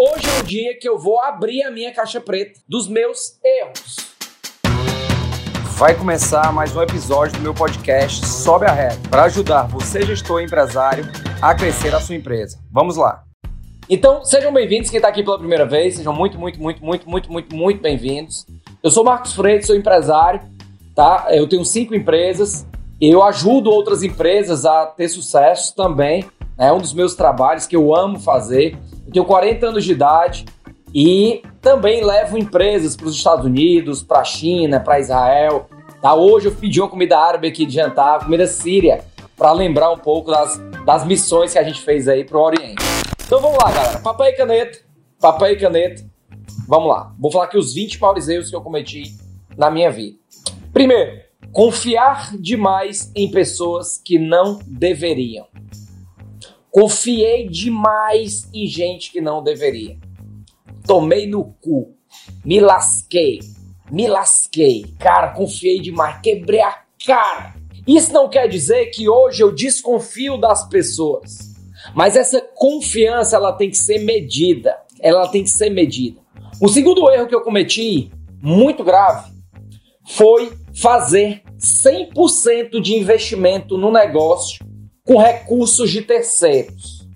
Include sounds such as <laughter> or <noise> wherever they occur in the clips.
Hoje é o dia que eu vou abrir a minha caixa preta dos meus erros. Vai começar mais um episódio do meu podcast Sobe a Reta para ajudar você, gestor e empresário, a crescer a sua empresa. Vamos lá. Então, sejam bem-vindos. Quem está aqui pela primeira vez, sejam muito, muito, muito, muito, muito, muito, muito bem-vindos. Eu sou Marcos Freire, sou empresário, tá? Eu tenho cinco empresas. Eu ajudo outras empresas a ter sucesso também. É um dos meus trabalhos que eu amo fazer. Eu tenho 40 anos de idade e também levo empresas para os Estados Unidos, para a China, para Israel. Tá? Hoje eu pedi uma comida árabe aqui de jantar, comida síria, para lembrar um pouco das, das missões que a gente fez aí para o Oriente. Então vamos lá, galera. Papel e caneta. Papel e caneta. Vamos lá. Vou falar aqui os 20 maiores erros que eu cometi na minha vida. Primeiro, confiar demais em pessoas que não deveriam. Confiei demais em gente que não deveria. Tomei no cu. Me lasquei. Me lasquei. Cara, confiei demais. Quebrei a cara. Isso não quer dizer que hoje eu desconfio das pessoas. Mas essa confiança ela tem que ser medida. Ela tem que ser medida. O segundo erro que eu cometi, muito grave, foi fazer 100% de investimento no negócio com recursos de terceiros.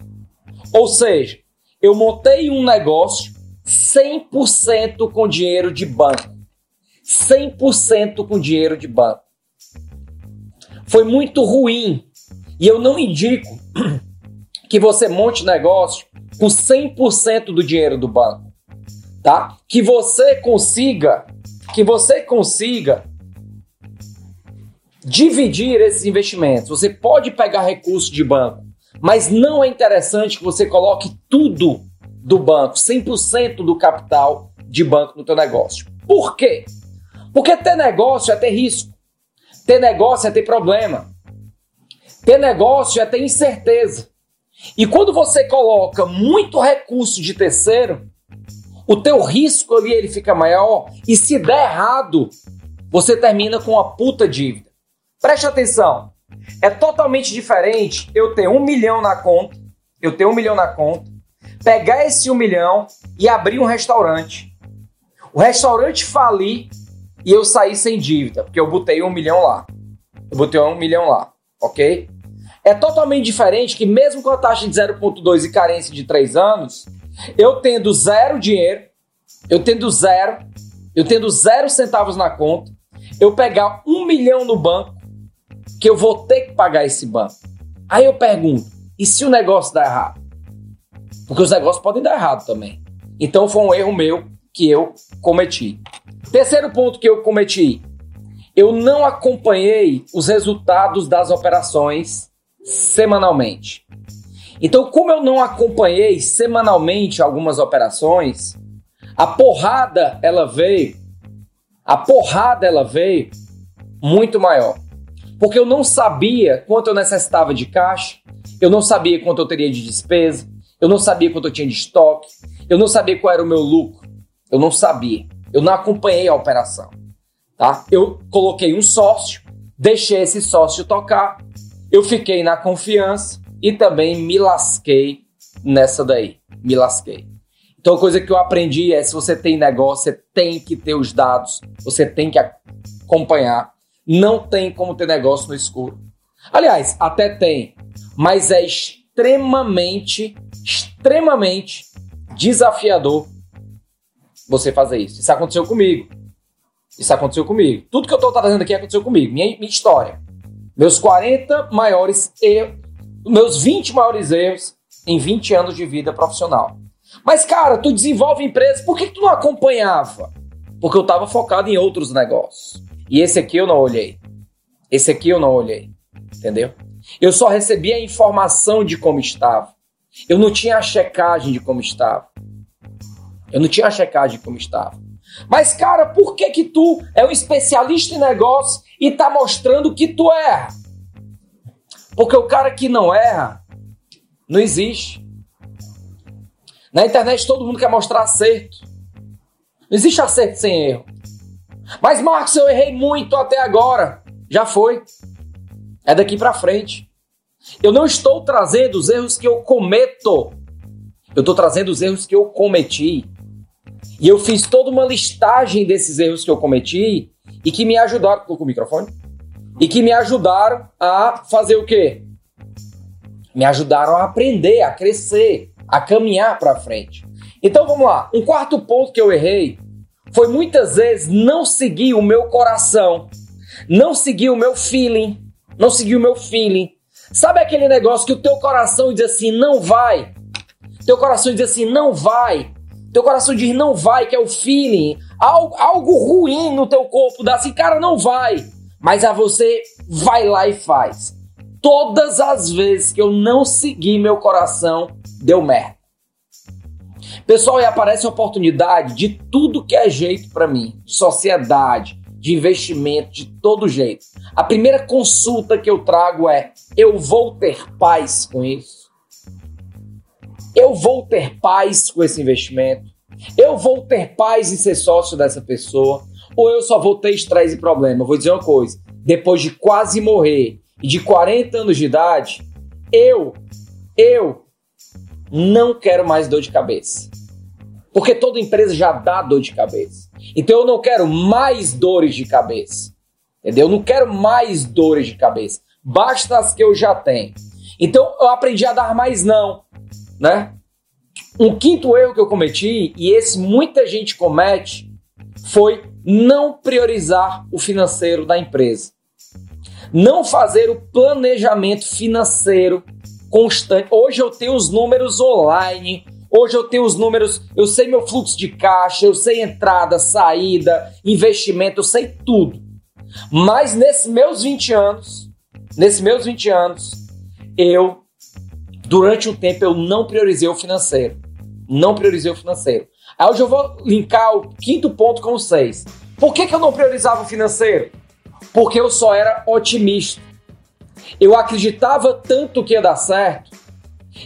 Ou seja, eu montei um negócio 100% com dinheiro de banco. 100% com dinheiro de banco. Foi muito ruim. E eu não indico <clears throat> que você monte negócio com 100% do dinheiro do banco, tá? Que você consiga, que você consiga dividir esses investimentos. Você pode pegar recursos de banco, mas não é interessante que você coloque tudo do banco, 100% do capital de banco no teu negócio. Por quê? Porque ter negócio é ter risco. Ter negócio é ter problema. Ter negócio é ter incerteza. E quando você coloca muito recurso de terceiro, o teu risco ali ele fica maior e se der errado, você termina com uma puta dívida. Preste atenção. É totalmente diferente eu ter um milhão na conta, eu ter um milhão na conta, pegar esse um milhão e abrir um restaurante. O restaurante falir e eu sair sem dívida, porque eu botei um milhão lá. Eu botei um milhão lá, ok? É totalmente diferente que mesmo com a taxa de 0,2 e carência de 3 anos, eu tendo zero dinheiro, eu tendo zero, eu tendo zero centavos na conta, eu pegar um milhão no banco que eu vou ter que pagar esse banco. Aí eu pergunto, e se o negócio dar errado? Porque os negócios podem dar errado também. Então foi um erro meu que eu cometi. Terceiro ponto que eu cometi. Eu não acompanhei os resultados das operações semanalmente. Então, como eu não acompanhei semanalmente algumas operações, a porrada ela veio, a porrada ela veio muito maior porque eu não sabia quanto eu necessitava de caixa, eu não sabia quanto eu teria de despesa, eu não sabia quanto eu tinha de estoque, eu não sabia qual era o meu lucro, eu não sabia, eu não acompanhei a operação, tá? Eu coloquei um sócio, deixei esse sócio tocar, eu fiquei na confiança e também me lasquei nessa daí, me lasquei. Então, a coisa que eu aprendi é: se você tem negócio, você tem que ter os dados, você tem que acompanhar não tem como ter negócio no escuro. Aliás, até tem, mas é extremamente, extremamente desafiador você fazer isso. Isso aconteceu comigo. Isso aconteceu comigo. Tudo que eu estou trazendo aqui aconteceu comigo. Minha, minha história. Meus 40 maiores erros, meus 20 maiores erros em 20 anos de vida profissional. Mas, cara, tu desenvolve empresa, por que, que tu não acompanhava? Porque eu estava focado em outros negócios. E esse aqui eu não olhei. Esse aqui eu não olhei. Entendeu? Eu só recebi a informação de como estava. Eu não tinha a checagem de como estava. Eu não tinha a checagem de como estava. Mas, cara, por que que tu é um especialista em negócio e tá mostrando que tu erra? Porque o cara que não erra não existe. Na internet todo mundo quer mostrar acerto. Não existe acerto sem erro. Mas Marcos, eu errei muito até agora. Já foi. É daqui para frente. Eu não estou trazendo os erros que eu cometo. Eu estou trazendo os erros que eu cometi. E eu fiz toda uma listagem desses erros que eu cometi e que me ajudaram. com o microfone? E que me ajudaram a fazer o quê? Me ajudaram a aprender, a crescer, a caminhar para frente. Então vamos lá. Um quarto ponto que eu errei foi muitas vezes não seguir o meu coração, não seguir o meu feeling, não seguir o meu feeling. Sabe aquele negócio que o teu coração diz assim, não vai? Teu coração diz assim, não vai. Teu coração diz não vai, que é o feeling. Algo, algo ruim no teu corpo dá assim, cara, não vai. Mas a você vai lá e faz. Todas as vezes que eu não segui meu coração, deu merda. Pessoal, e aparece oportunidade de tudo que é jeito para mim, de sociedade, de investimento, de todo jeito. A primeira consulta que eu trago é: eu vou ter paz com isso? Eu vou ter paz com esse investimento? Eu vou ter paz em ser sócio dessa pessoa? Ou eu só vou ter estresse e problema? Vou dizer uma coisa: depois de quase morrer e de 40 anos de idade, eu, eu não quero mais dor de cabeça. Porque toda empresa já dá dor de cabeça. Então eu não quero mais dores de cabeça. Entendeu? Eu não quero mais dores de cabeça. Basta as que eu já tenho. Então eu aprendi a dar mais não, né? Um quinto erro que eu cometi, e esse muita gente comete, foi não priorizar o financeiro da empresa. Não fazer o planejamento financeiro constante. Hoje eu tenho os números online, hoje eu tenho os números, eu sei meu fluxo de caixa, eu sei entrada, saída, investimento, eu sei tudo. Mas nesses meus 20 anos, nesses meus 20 anos, eu durante um tempo eu não priorizei o financeiro. Não priorizei o financeiro. Aí hoje eu vou linkar o quinto ponto com o seis. Por que, que eu não priorizava o financeiro? Porque eu só era otimista. Eu acreditava tanto que ia dar certo.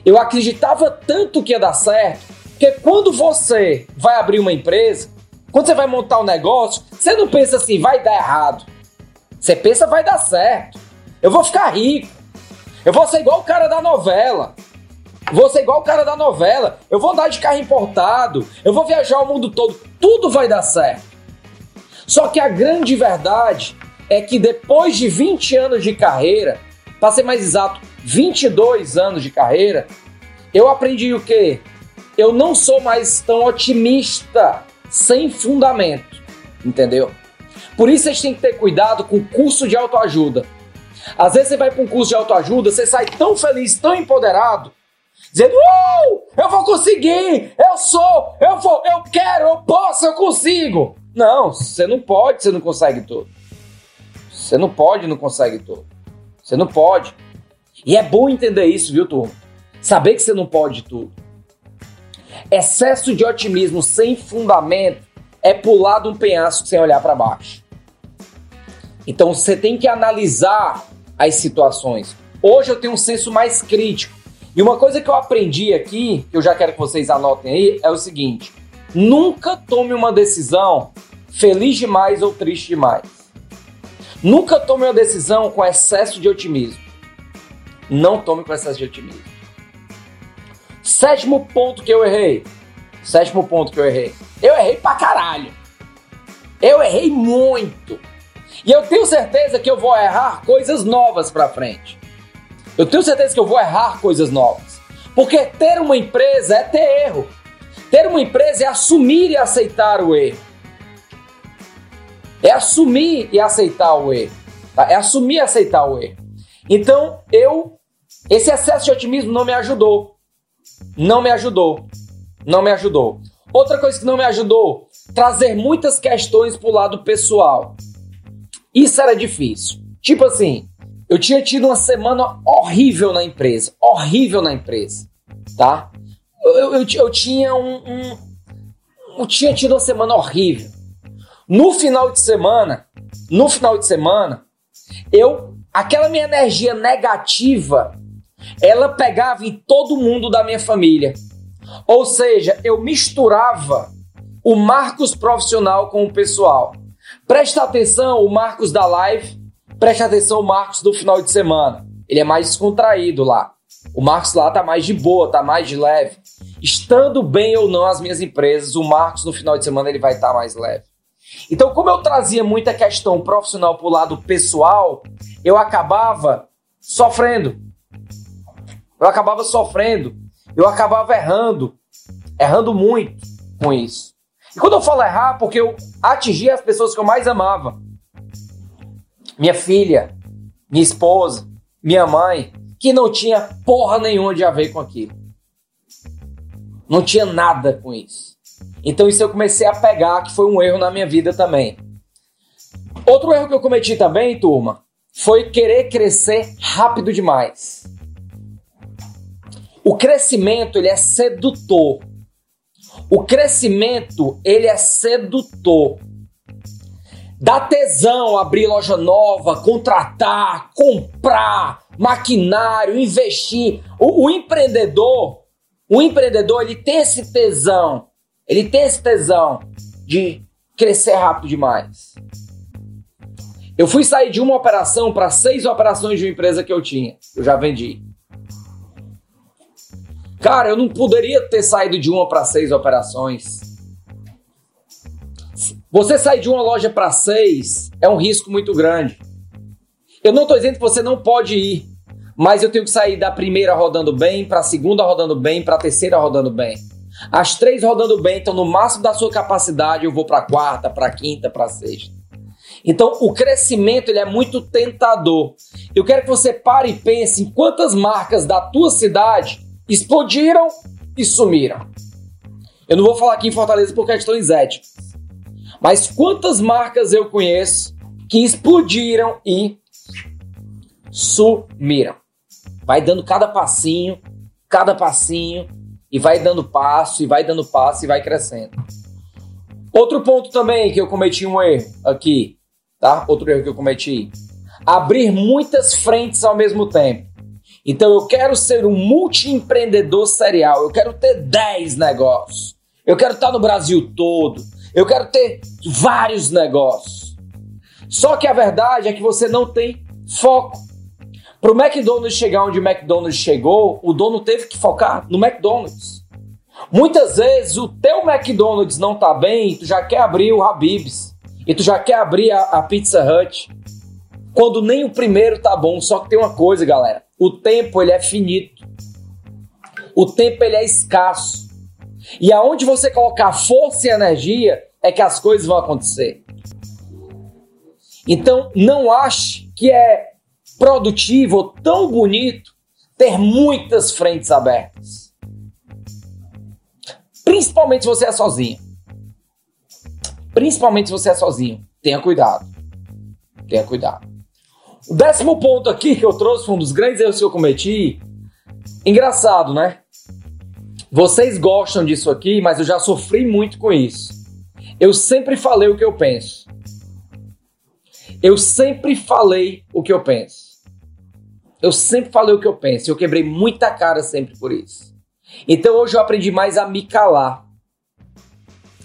Eu acreditava tanto que ia dar certo. Que quando você vai abrir uma empresa, quando você vai montar um negócio, você não pensa assim, vai dar errado. Você pensa, vai dar certo. Eu vou ficar rico. Eu vou ser igual o cara da novela. Vou ser igual o cara da novela. Eu vou andar de carro importado. Eu vou viajar o mundo todo. Tudo vai dar certo. Só que a grande verdade é que depois de 20 anos de carreira, para ser mais exato, 22 anos de carreira, eu aprendi o quê? Eu não sou mais tão otimista sem fundamento, entendeu? Por isso vocês têm que ter cuidado com o curso de autoajuda. Às vezes você vai para um curso de autoajuda, você sai tão feliz, tão empoderado, dizendo: uh, eu vou conseguir, eu sou, eu vou, eu quero, eu posso, eu consigo. Não, você não pode, você não consegue tudo. Você não pode, não consegue tudo. Você não pode. E é bom entender isso, viu, turma? Saber que você não pode tudo. Excesso de otimismo sem fundamento é pular de um penhasco sem olhar para baixo. Então você tem que analisar as situações. Hoje eu tenho um senso mais crítico. E uma coisa que eu aprendi aqui, que eu já quero que vocês anotem aí, é o seguinte: nunca tome uma decisão feliz demais ou triste demais. Nunca tome uma decisão com excesso de otimismo. Não tome com excesso de otimismo. Sétimo ponto que eu errei. Sétimo ponto que eu errei. Eu errei pra caralho. Eu errei muito. E eu tenho certeza que eu vou errar coisas novas pra frente. Eu tenho certeza que eu vou errar coisas novas. Porque ter uma empresa é ter erro. Ter uma empresa é assumir e aceitar o erro. É assumir e aceitar o erro. Tá? É assumir e aceitar o erro. Então, eu. Esse excesso de otimismo não me ajudou. Não me ajudou. Não me ajudou. Outra coisa que não me ajudou, trazer muitas questões pro lado pessoal. Isso era difícil. Tipo assim, eu tinha tido uma semana horrível na empresa. Horrível na empresa. Tá? Eu, eu, eu tinha um, um. Eu tinha tido uma semana horrível. No final de semana, no final de semana, eu aquela minha energia negativa, ela pegava em todo mundo da minha família. Ou seja, eu misturava o Marcos profissional com o pessoal. Presta atenção, o Marcos da live, presta atenção o Marcos do final de semana. Ele é mais descontraído lá. O Marcos lá tá mais de boa, tá mais de leve. estando bem ou não as minhas empresas, o Marcos no final de semana ele vai estar mais leve. Então, como eu trazia muita questão profissional para o lado pessoal, eu acabava sofrendo. Eu acabava sofrendo. Eu acabava errando. Errando muito com isso. E quando eu falo errar, porque eu atingi as pessoas que eu mais amava. Minha filha, minha esposa, minha mãe, que não tinha porra nenhuma de a ver com aquilo. Não tinha nada com isso. Então isso eu comecei a pegar, que foi um erro na minha vida também. Outro erro que eu cometi também, turma, foi querer crescer rápido demais. O crescimento, ele é sedutor. O crescimento, ele é sedutor. Dá tesão abrir loja nova, contratar, comprar, maquinário, investir. O, o empreendedor, o empreendedor, ele tem esse tesão. Ele tem esse tesão de crescer rápido demais. Eu fui sair de uma operação para seis operações de uma empresa que eu tinha. Eu já vendi. Cara, eu não poderia ter saído de uma para seis operações. Você sair de uma loja para seis é um risco muito grande. Eu não estou dizendo que você não pode ir, mas eu tenho que sair da primeira rodando bem, para a segunda rodando bem, para a terceira rodando bem. As três rodando bem estão no máximo da sua capacidade, eu vou para quarta, para quinta, para sexta. Então, o crescimento ele é muito tentador. Eu quero que você pare e pense em quantas marcas da tua cidade explodiram e sumiram. Eu não vou falar aqui em Fortaleza por questões éticas. Mas quantas marcas eu conheço que explodiram e sumiram? Vai dando cada passinho, cada passinho, e vai dando passo, e vai dando passo, e vai crescendo. Outro ponto também que eu cometi um erro aqui, tá? Outro erro que eu cometi. Abrir muitas frentes ao mesmo tempo. Então eu quero ser um multiempreendedor serial, eu quero ter 10 negócios. Eu quero estar no Brasil todo. Eu quero ter vários negócios. Só que a verdade é que você não tem foco. Para o McDonald's chegar onde o McDonald's chegou, o dono teve que focar no McDonald's. Muitas vezes o teu McDonald's não tá bem e tu já quer abrir o Habib's. E tu já quer abrir a, a Pizza Hut. Quando nem o primeiro tá bom. Só que tem uma coisa, galera. O tempo ele é finito. O tempo ele é escasso. E aonde você colocar força e energia é que as coisas vão acontecer. Então, não ache que é produtivo tão bonito ter muitas frentes abertas. Principalmente se você é sozinho. Principalmente se você é sozinho. Tenha cuidado. Tenha cuidado. O décimo ponto aqui que eu trouxe foi um dos grandes erros que eu cometi. Engraçado, né? Vocês gostam disso aqui, mas eu já sofri muito com isso. Eu sempre falei o que eu penso. Eu sempre falei o que eu penso. Eu sempre falei o que eu penso. Eu quebrei muita cara sempre por isso. Então hoje eu aprendi mais a me calar.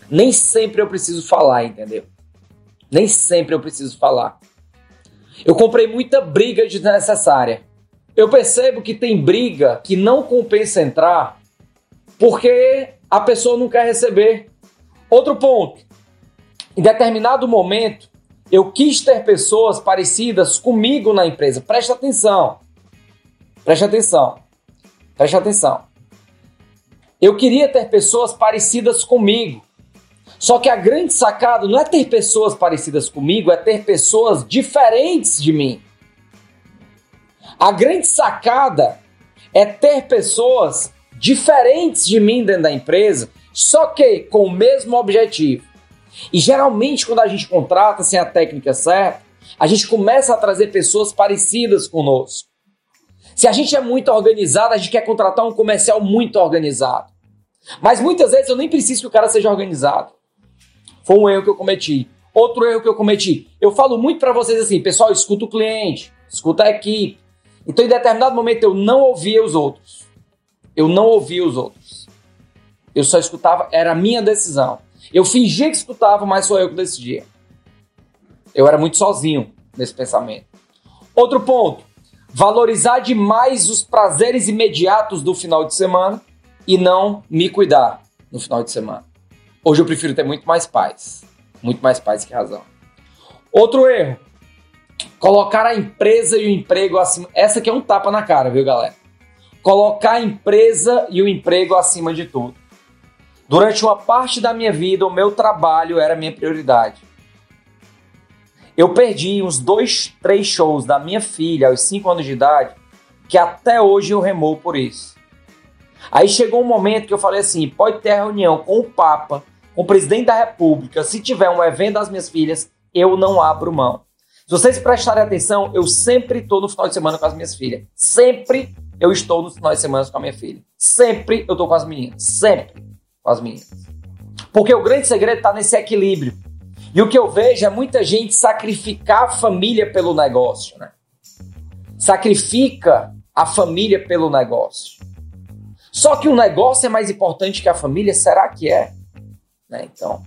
Nem sempre eu preciso falar, entendeu? Nem sempre eu preciso falar. Eu comprei muita briga desnecessária. Eu percebo que tem briga que não compensa entrar porque a pessoa não quer receber. Outro ponto. Em determinado momento, eu quis ter pessoas parecidas comigo na empresa. Preste atenção. Preste atenção. Preste atenção. Eu queria ter pessoas parecidas comigo. Só que a grande sacada não é ter pessoas parecidas comigo, é ter pessoas diferentes de mim. A grande sacada é ter pessoas diferentes de mim dentro da empresa, só que com o mesmo objetivo. E geralmente, quando a gente contrata sem a técnica certa, a gente começa a trazer pessoas parecidas conosco. Se a gente é muito organizado, a gente quer contratar um comercial muito organizado. Mas muitas vezes eu nem preciso que o cara seja organizado. Foi um erro que eu cometi. Outro erro que eu cometi. Eu falo muito para vocês assim, pessoal, escuta o cliente, escuta a equipe. Então, em determinado momento, eu não ouvia os outros. Eu não ouvia os outros. Eu só escutava, era a minha decisão. Eu fingia que escutava, mas sou eu que decidia. Eu era muito sozinho nesse pensamento. Outro ponto: valorizar demais os prazeres imediatos do final de semana e não me cuidar no final de semana. Hoje eu prefiro ter muito mais paz. Muito mais paz que razão. Outro erro. Colocar a empresa e o emprego acima. Essa aqui é um tapa na cara, viu, galera? Colocar a empresa e o emprego acima de tudo. Durante uma parte da minha vida, o meu trabalho era minha prioridade. Eu perdi uns dois, três shows da minha filha aos cinco anos de idade, que até hoje eu remoo por isso. Aí chegou um momento que eu falei assim: pode ter reunião com o Papa, com o presidente da República, se tiver um evento das minhas filhas, eu não abro mão. Se vocês prestarem atenção, eu sempre estou no final de semana com as minhas filhas. Sempre eu estou no final de semana com a minha filha. Sempre eu estou com as meninas. Sempre com as meninas. Porque o grande segredo está nesse equilíbrio. E o que eu vejo é muita gente sacrificar a família pelo negócio, né? Sacrifica a família pelo negócio. Só que o negócio é mais importante que a família, será que é? Né? Então,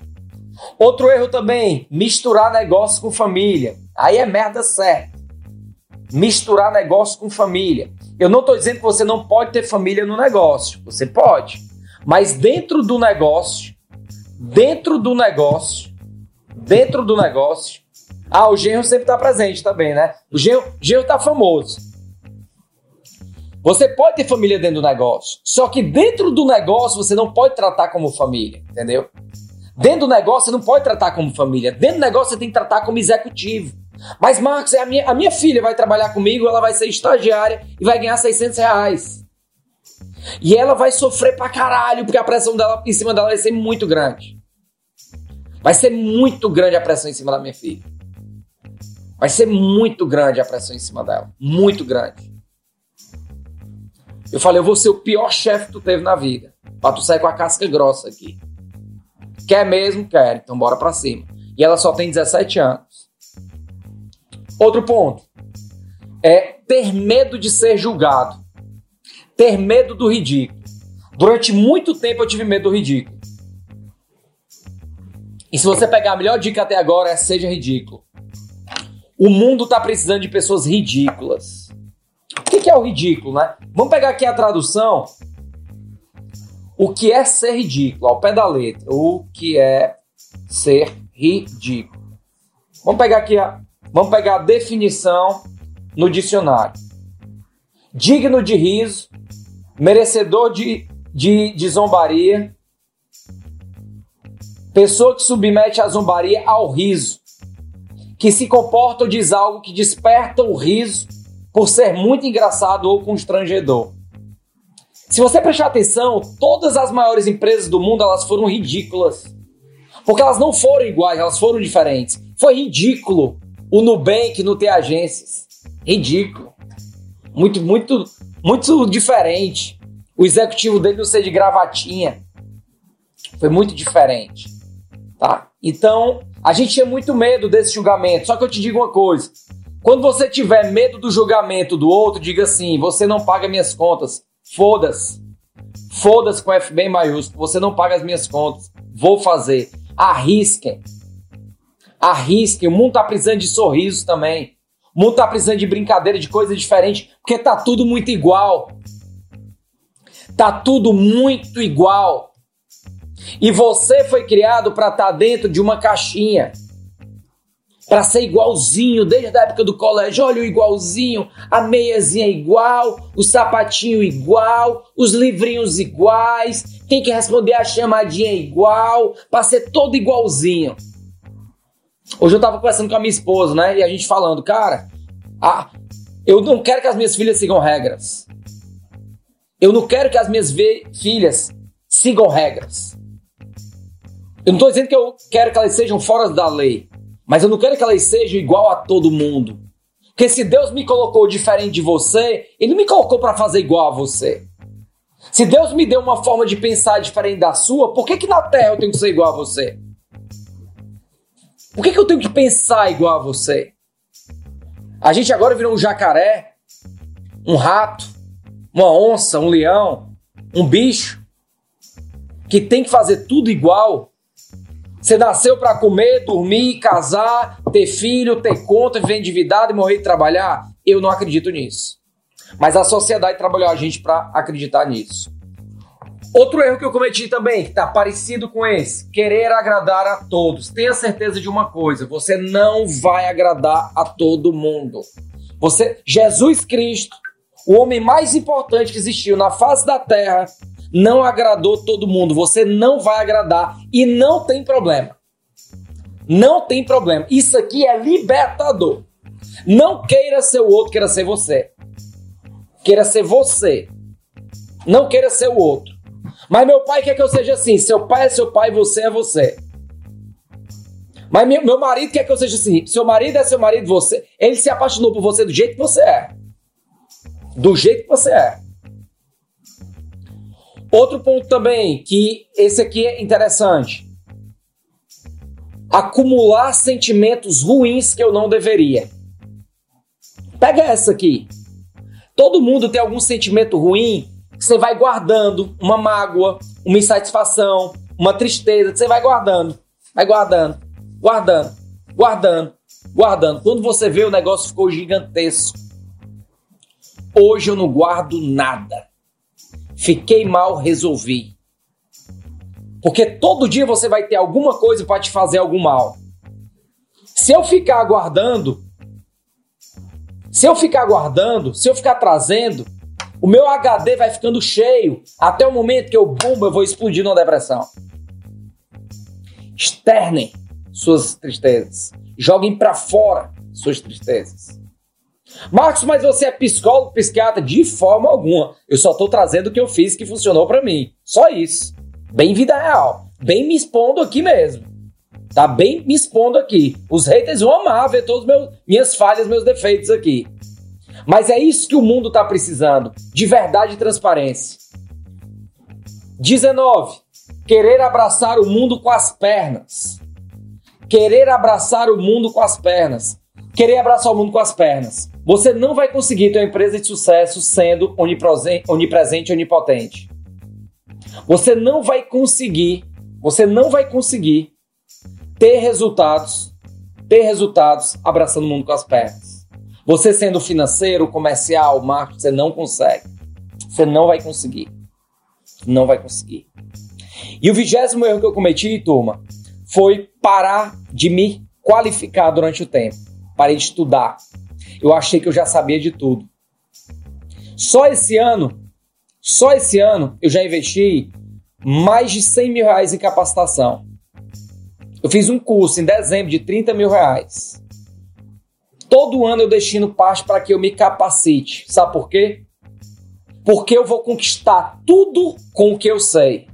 outro erro também, misturar negócio com família. Aí é merda certa. Misturar negócio com família. Eu não estou dizendo que você não pode ter família no negócio. Você pode. Mas dentro do negócio, dentro do negócio, dentro do negócio. Ah, o genro sempre está presente também, né? O genro, genro está famoso. Você pode ter família dentro do negócio, só que dentro do negócio você não pode tratar como família, entendeu? Dentro do negócio você não pode tratar como família. Dentro do negócio você tem que tratar como executivo. Mas, Marcos, é a minha, a minha filha vai trabalhar comigo, ela vai ser estagiária e vai ganhar 600 reais. E ela vai sofrer pra caralho, porque a pressão dela em cima dela vai ser muito grande. Vai ser muito grande a pressão em cima da minha filha. Vai ser muito grande a pressão em cima dela. Muito grande. Eu falei, eu vou ser o pior chefe que tu teve na vida. Pra tu sair com a casca grossa aqui. Quer mesmo? Quer. Então bora pra cima. E ela só tem 17 anos. Outro ponto. É ter medo de ser julgado. Ter medo do ridículo. Durante muito tempo eu tive medo do ridículo. E se você pegar a melhor dica até agora é seja ridículo. O mundo tá precisando de pessoas ridículas. O que é o ridículo, né? Vamos pegar aqui a tradução. O que é ser ridículo? Ao pé da letra. O que é ser ridículo? Vamos pegar aqui a, vamos pegar a definição no dicionário. Digno de riso, merecedor de, de, de zombaria, Pessoa que submete a zombaria ao riso, que se comporta ou diz algo que desperta o riso por ser muito engraçado ou constrangedor. Se você prestar atenção, todas as maiores empresas do mundo elas foram ridículas. Porque elas não foram iguais, elas foram diferentes. Foi ridículo o Nubank não ter agências. Ridículo. Muito, muito, muito diferente. O executivo dele não ser de gravatinha. Foi muito diferente. Tá? Então, a gente tinha muito medo desse julgamento. Só que eu te digo uma coisa: quando você tiver medo do julgamento do outro, diga assim: você não paga minhas contas. Foda-se. Foda-se com F bem maiúsculo. Você não paga as minhas contas. Vou fazer. Arrisquem. Arrisquem. O mundo tá precisando de sorrisos também. O mundo tá precisando de brincadeira, de coisa diferente, porque tá tudo muito igual. Tá tudo muito igual. E você foi criado para estar tá dentro de uma caixinha. Para ser igualzinho desde a época do colégio. Olha o igualzinho, a meiazinha igual, o sapatinho igual, os livrinhos iguais, tem que responder a chamadinha igual, para ser todo igualzinho. Hoje eu tava conversando com a minha esposa, né? E a gente falando, cara, ah, eu não quero que as minhas filhas sigam regras. Eu não quero que as minhas filhas sigam regras. Eu não estou dizendo que eu quero que elas sejam fora da lei, mas eu não quero que elas sejam igual a todo mundo. Porque se Deus me colocou diferente de você, Ele não me colocou para fazer igual a você. Se Deus me deu uma forma de pensar diferente da sua, por que, que na Terra eu tenho que ser igual a você? Por que, que eu tenho que pensar igual a você? A gente agora virou um jacaré, um rato, uma onça, um leão, um bicho, que tem que fazer tudo igual. Você nasceu para comer, dormir, casar, ter filho, ter conta, viver endividado e morrer de trabalhar? Eu não acredito nisso. Mas a sociedade trabalhou a gente para acreditar nisso. Outro erro que eu cometi também, que está parecido com esse, querer agradar a todos. Tenha certeza de uma coisa, você não vai agradar a todo mundo. Você, Jesus Cristo, o homem mais importante que existiu na face da terra, não agradou todo mundo. Você não vai agradar e não tem problema. Não tem problema. Isso aqui é libertador. Não queira ser o outro, queira ser você. Queira ser você. Não queira ser o outro. Mas meu pai quer que eu seja assim. Seu pai é seu pai, você é você. Mas meu, marido quer que eu seja assim. Seu marido é seu marido, você. Ele se apaixonou por você do jeito que você é. Do jeito que você é. Outro ponto também, que esse aqui é interessante. Acumular sentimentos ruins que eu não deveria. Pega essa aqui. Todo mundo tem algum sentimento ruim você vai guardando uma mágoa, uma insatisfação, uma tristeza, você vai guardando, vai guardando, guardando, guardando, guardando. Quando você vê o negócio ficou gigantesco. Hoje eu não guardo nada. Fiquei mal, resolvi. Porque todo dia você vai ter alguma coisa para te fazer algum mal. Se eu ficar guardando, se eu ficar guardando, se eu ficar trazendo, o meu HD vai ficando cheio até o momento que eu bomba, eu vou explodir numa depressão. Externem suas tristezas. Joguem para fora suas tristezas. Marcos, mas você é psicólogo, psiquiatra? De forma alguma. Eu só estou trazendo o que eu fiz que funcionou para mim. Só isso. Bem vida real. Bem me expondo aqui mesmo. Tá bem me expondo aqui. Os haters vão amar ver todas minhas falhas, meus defeitos aqui. Mas é isso que o mundo está precisando: de verdade e transparência. 19. Querer abraçar o mundo com as pernas. Querer abraçar o mundo com as pernas. Querer abraçar o mundo com as pernas. Você não vai conseguir ter uma empresa de sucesso sendo onipresente e onipotente. Você não vai conseguir, você não vai conseguir ter resultados, ter resultados abraçando o mundo com as pernas. Você sendo financeiro, comercial, marketing, você não consegue. Você não vai conseguir. Não vai conseguir. E o vigésimo erro que eu cometi, turma, foi parar de me qualificar durante o tempo. Parei de estudar. Eu achei que eu já sabia de tudo. Só esse ano, só esse ano, eu já investi mais de 100 mil reais em capacitação. Eu fiz um curso em dezembro de 30 mil reais. Todo ano eu destino parte para que eu me capacite. Sabe por quê? Porque eu vou conquistar tudo com o que eu sei.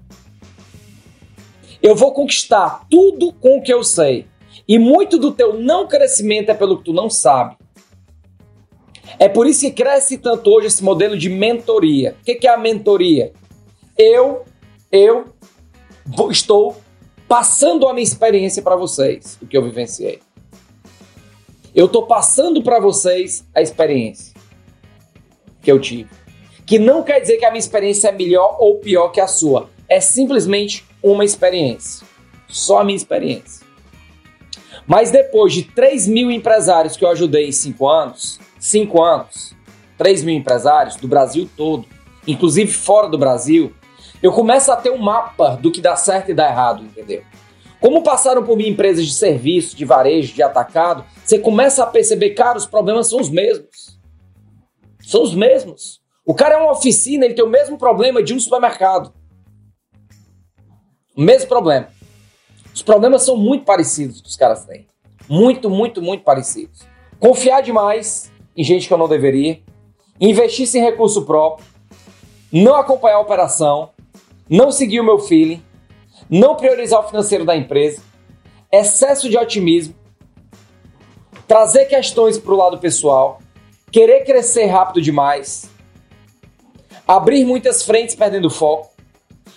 Eu vou conquistar tudo com o que eu sei. E muito do teu não crescimento é pelo que tu não sabe. É por isso que cresce tanto hoje esse modelo de mentoria. O que é a mentoria? Eu, eu estou passando a minha experiência para vocês, o que eu vivenciei. Eu estou passando para vocês a experiência que eu tive. Que não quer dizer que a minha experiência é melhor ou pior que a sua. É simplesmente uma experiência. Só a minha experiência. Mas depois de 3 mil empresários que eu ajudei em 5 anos, 5 anos, 3 mil empresários do Brasil todo, inclusive fora do Brasil, eu começo a ter um mapa do que dá certo e dá errado, entendeu? Como passaram por mim empresas de serviço, de varejo, de atacado, você começa a perceber, cara, os problemas são os mesmos. São os mesmos. O cara é uma oficina, ele tem o mesmo problema de um supermercado. O mesmo problema. Os problemas são muito parecidos que os caras têm. Muito, muito, muito parecidos. Confiar demais em gente que eu não deveria. Investir sem recurso próprio. Não acompanhar a operação. Não seguir o meu feeling. Não priorizar o financeiro da empresa. Excesso de otimismo trazer questões para o lado pessoal, querer crescer rápido demais, abrir muitas frentes perdendo foco,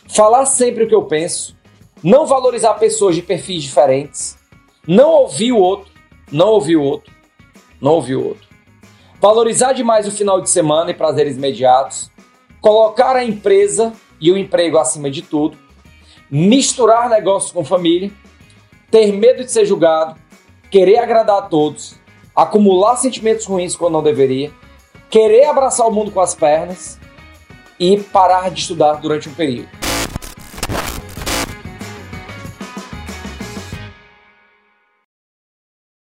falar sempre o que eu penso, não valorizar pessoas de perfis diferentes, não ouvir o outro, não ouvir o outro, não ouvir o outro. Valorizar demais o final de semana e prazeres imediatos, colocar a empresa e o emprego acima de tudo, misturar negócios com família, ter medo de ser julgado, querer agradar a todos, acumular sentimentos ruins quando não deveria, querer abraçar o mundo com as pernas e parar de estudar durante um período.